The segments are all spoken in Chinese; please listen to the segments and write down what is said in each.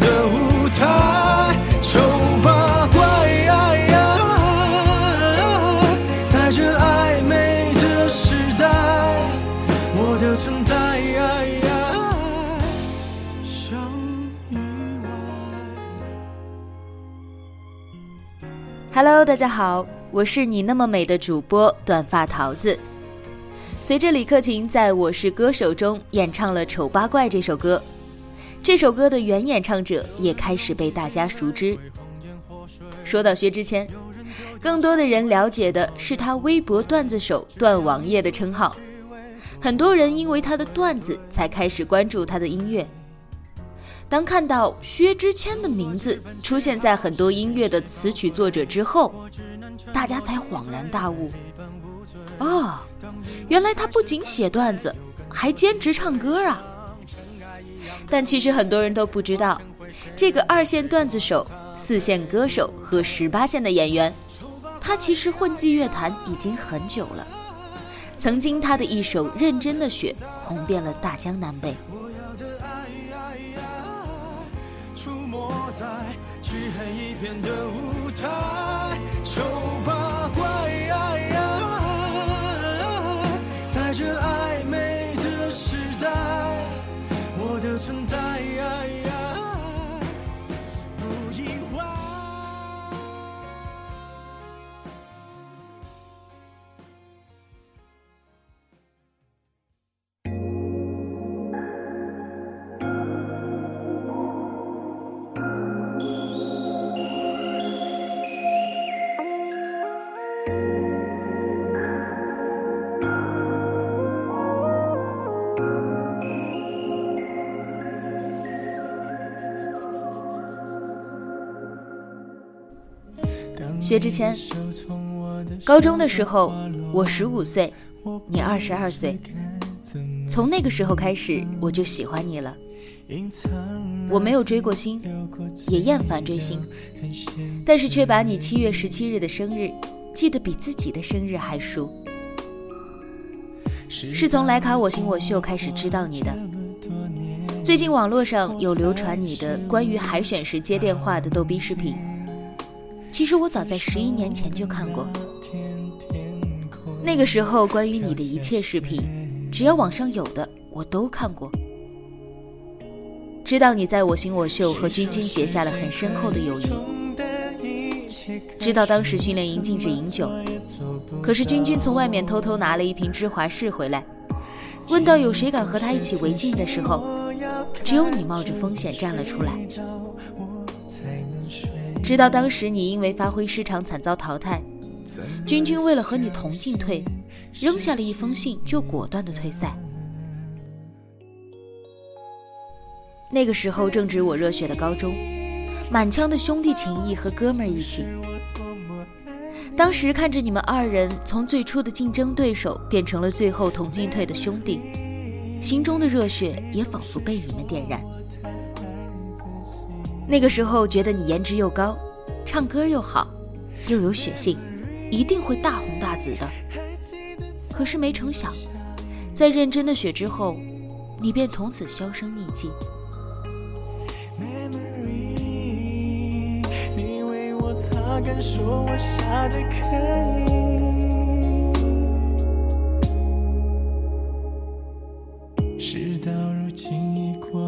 的舞台，丑八怪，在这暧昧的时代，我的存在像意外。Hello，大家好，我是你那么美的主播短发桃子。随着李克勤在我是歌手中演唱了《丑八怪》这首歌，这首歌的原演唱者也开始被大家熟知。说到薛之谦，更多的人了解的是他微博段子手段王爷的称号，很多人因为他的段子才开始关注他的音乐。当看到薛之谦的名字出现在很多音乐的词曲作者之后，大家才恍然大悟。哦，原来他不仅写段子，还兼职唱歌啊！但其实很多人都不知道，这个二线段子手、四线歌手和十八线的演员，他其实混迹乐坛已经很久了。曾经他的一首《认真的雪》红遍了大江南北。出没在漆黑一片的舞台，薛之谦，高中的时候我十五岁，你二十二岁。从那个时候开始，我就喜欢你了。我没有追过星，也厌烦追星，但是却把你七月十七日的生日记得比自己的生日还熟。是从莱卡我行我秀开始知道你的。最近网络上有流传你的关于海选时接电话的逗逼视频。其实我早在十一年前就看过，那个时候关于你的一切视频，只要网上有的我都看过。知道你在我行我秀和君君结下了很深厚的友谊，知道当时训练营禁止饮酒，可是君君从外面偷偷拿了一瓶芝华士回来，问到有谁敢和他一起违禁的时候，只有你冒着风险站了出来。直到当时你因为发挥失常惨遭淘汰，君君为了和你同进退，扔下了一封信就果断的退赛。那个时候正值我热血的高中，满腔的兄弟情谊和哥们儿义气。当时看着你们二人从最初的竞争对手变成了最后同进退的兄弟，心中的热血也仿佛被你们点燃。那个时候觉得你颜值又高，唱歌又好，又有血性，一定会大红大紫的。可是没成想，在认真的雪之后，你便从此销声匿迹。你为我擦干说我傻的可以，事到如今已过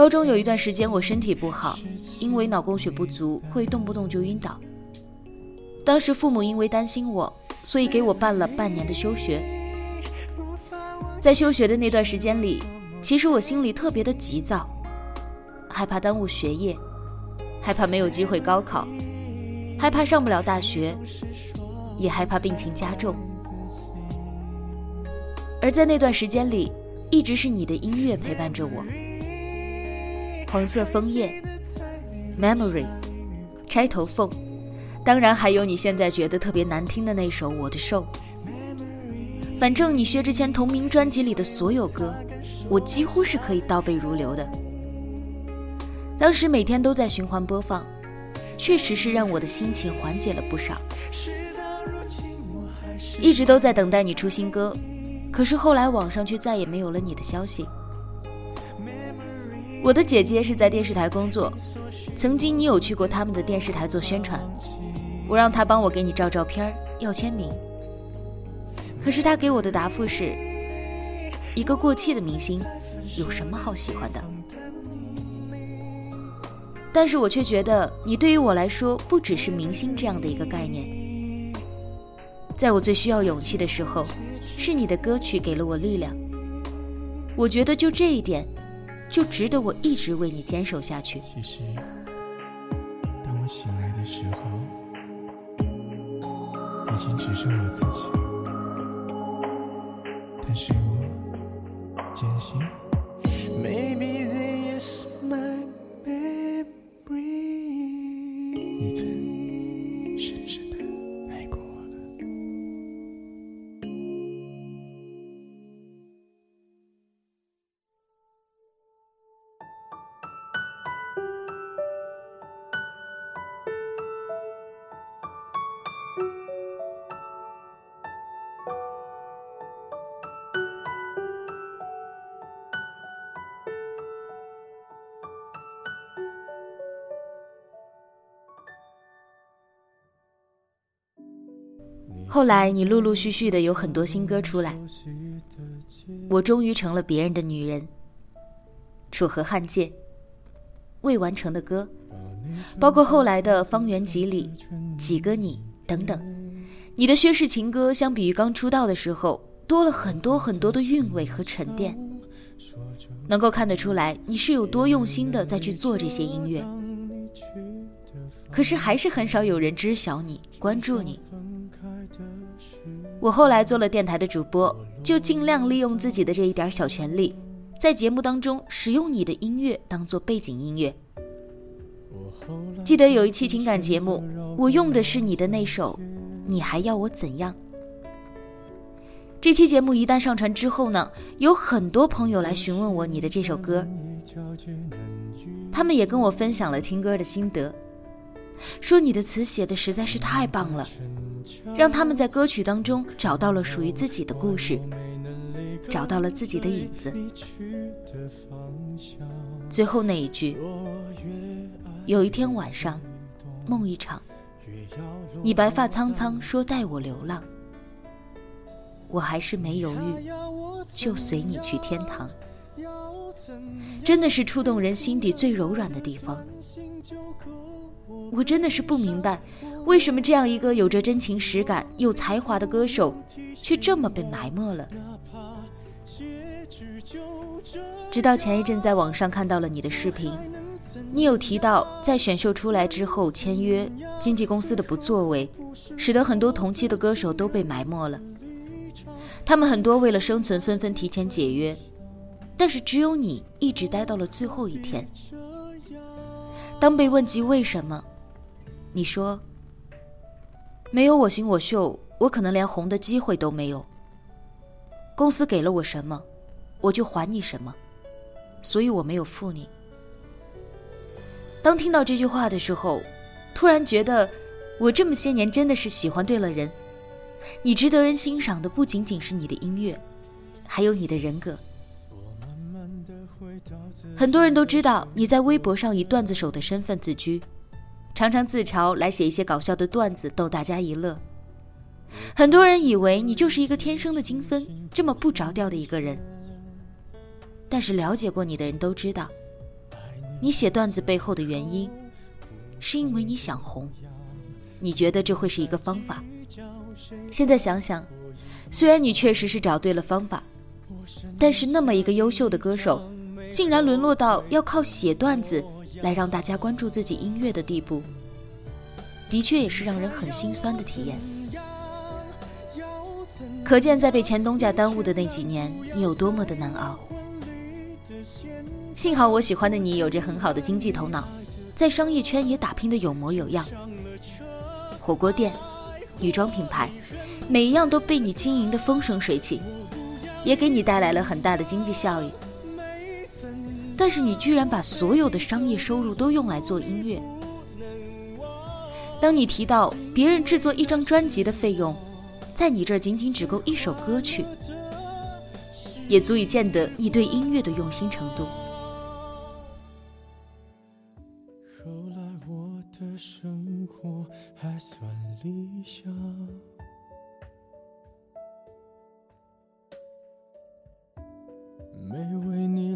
高中有一段时间我身体不好，因为脑供血不足，会动不动就晕倒。当时父母因为担心我，所以给我办了半年的休学。在休学的那段时间里，其实我心里特别的急躁，害怕耽误学业，害怕没有机会高考，害怕上不了大学，也害怕病情加重。而在那段时间里，一直是你的音乐陪伴着我，《黄色枫叶》、《Memory》、《钗头凤》。当然还有你现在觉得特别难听的那首《我的瘦》。反正你薛之谦同名专辑里的所有歌，我几乎是可以倒背如流的。当时每天都在循环播放，确实是让我的心情缓解了不少。一直都在等待你出新歌，可是后来网上却再也没有了你的消息。我的姐姐是在电视台工作，曾经你有去过他们的电视台做宣传。我让她帮我给你照照片要签名。可是她给我的答复是：一个过气的明星，有什么好喜欢的？但是我却觉得你对于我来说，不只是明星这样的一个概念。在我最需要勇气的时候，是你的歌曲给了我力量。我觉得就这一点，就值得我一直为你坚守下去。其实，当我醒来的时候。已经只剩我自己，但是我坚信。后来你陆陆续续的有很多新歌出来，我终于成了别人的女人。楚河汉界，未完成的歌，包括后来的方圆几里、几个你等等，你的薛氏情歌相比于刚出道的时候，多了很多很多的韵味和沉淀，能够看得出来你是有多用心的在去做这些音乐。可是还是很少有人知晓你、关注你。我后来做了电台的主播，就尽量利用自己的这一点小权利，在节目当中使用你的音乐当做背景音乐。记得有一期情感节目，我用的是你的那首《你还要我怎样》。这期节目一旦上传之后呢，有很多朋友来询问我你的这首歌，他们也跟我分享了听歌的心得，说你的词写的实在是太棒了。让他们在歌曲当中找到了属于自己的故事，找到了自己的影子。最后那一句：“有一天晚上，梦一场，你白发苍苍说带我流浪，我还是没犹豫，就随你去天堂。”真的是触动人心底最柔软的地方。我真的是不明白。为什么这样一个有着真情实感、有才华的歌手，却这么被埋没了？直到前一阵在网上看到了你的视频，你有提到在选秀出来之后签约经纪公司的不作为，使得很多同期的歌手都被埋没了。他们很多为了生存纷纷提前解约，但是只有你一直待到了最后一天。当被问及为什么，你说。没有我行我秀，我可能连红的机会都没有。公司给了我什么，我就还你什么，所以我没有负你。当听到这句话的时候，突然觉得，我这么些年真的是喜欢对了人，你值得人欣赏的不仅仅是你的音乐，还有你的人格。很多人都知道你在微博上以段子手的身份自居，常常自嘲来写一些搞笑的段子逗大家一乐。很多人以为你就是一个天生的精分，这么不着调的一个人。但是了解过你的人都知道，你写段子背后的原因，是因为你想红，你觉得这会是一个方法。现在想想，虽然你确实是找对了方法，但是那么一个优秀的歌手，竟然沦落到要靠写段子来让大家关注自己音乐的地步，的确也是让人很心酸的体验。可见，在被前东家耽误的那几年，你有多么的难熬。幸好我喜欢的你有着很好的经济头脑，在商业圈也打拼的有模有样。火锅店、女装品牌，每一样都被你经营的风生水起，也给你带来了很大的经济效益。但是你居然把所有的商业收入都用来做音乐。当你提到别人制作一张专辑的费用，在你这儿仅仅只够一首歌曲，也足以见得你对音乐的用心程度。后来我的生活还算理想，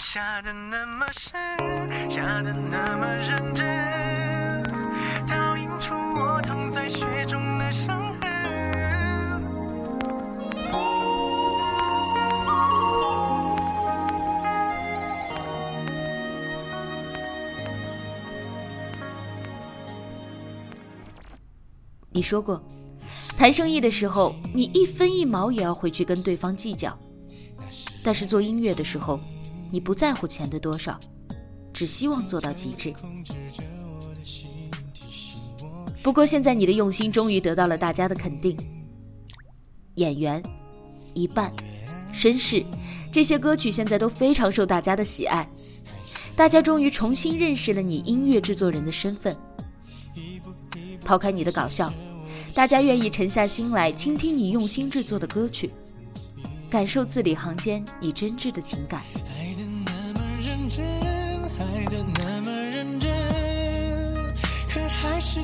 下的那么深，下的那么认真，倒映出我躺在雪中的伤痕。你说过，谈生意的时候，你一分一毛也要回去跟对方计较；但是做音乐的时候，你不在乎钱的多少，只希望做到极致。不过现在你的用心终于得到了大家的肯定。演员、一半、绅士，这些歌曲现在都非常受大家的喜爱，大家终于重新认识了你音乐制作人的身份。抛开你的搞笑，大家愿意沉下心来倾听你用心制作的歌曲，感受字里行间你真挚的情感。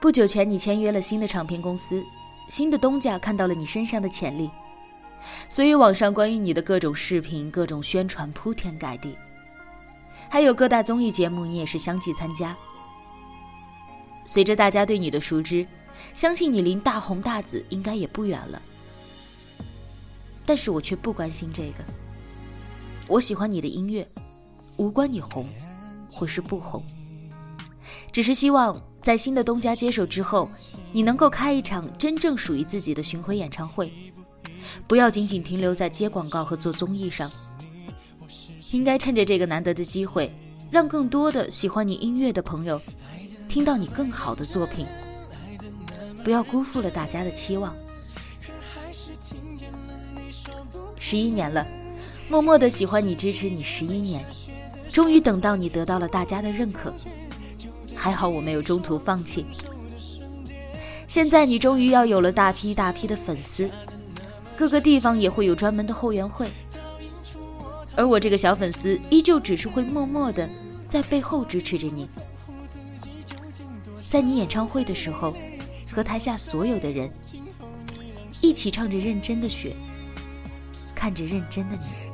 不久前，你签约了新的唱片公司，新的东家看到了你身上的潜力，所以网上关于你的各种视频、各种宣传铺天盖地，还有各大综艺节目，你也是相继参加。随着大家对你的熟知，相信你离大红大紫应该也不远了。但是我却不关心这个，我喜欢你的音乐，无关你红或是不红，只是希望。在新的东家接手之后，你能够开一场真正属于自己的巡回演唱会，不要仅仅停留在接广告和做综艺上。应该趁着这个难得的机会，让更多的喜欢你音乐的朋友听到你更好的作品，不要辜负了大家的期望。十一年了，默默的喜欢你、支持你十一年，终于等到你得到了大家的认可。还好我没有中途放弃。现在你终于要有了大批大批的粉丝，各个地方也会有专门的后援会。而我这个小粉丝依旧只是会默默的在背后支持着你，在你演唱会的时候，和台下所有的人一起唱着《认真的雪》，看着认真的你。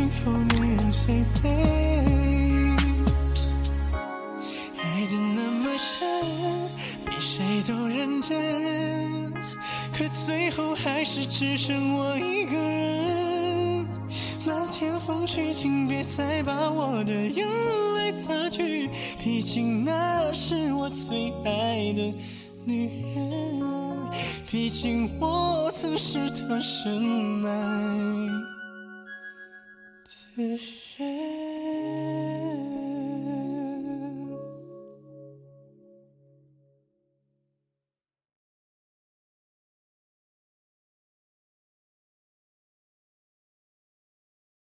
今后你让谁陪。爱的那么深，比谁都认真，可最后还是只剩我一个人。漫天风去，请别再把我的眼泪擦去，毕竟那是我最爱的女人，毕竟我曾是她深爱的人。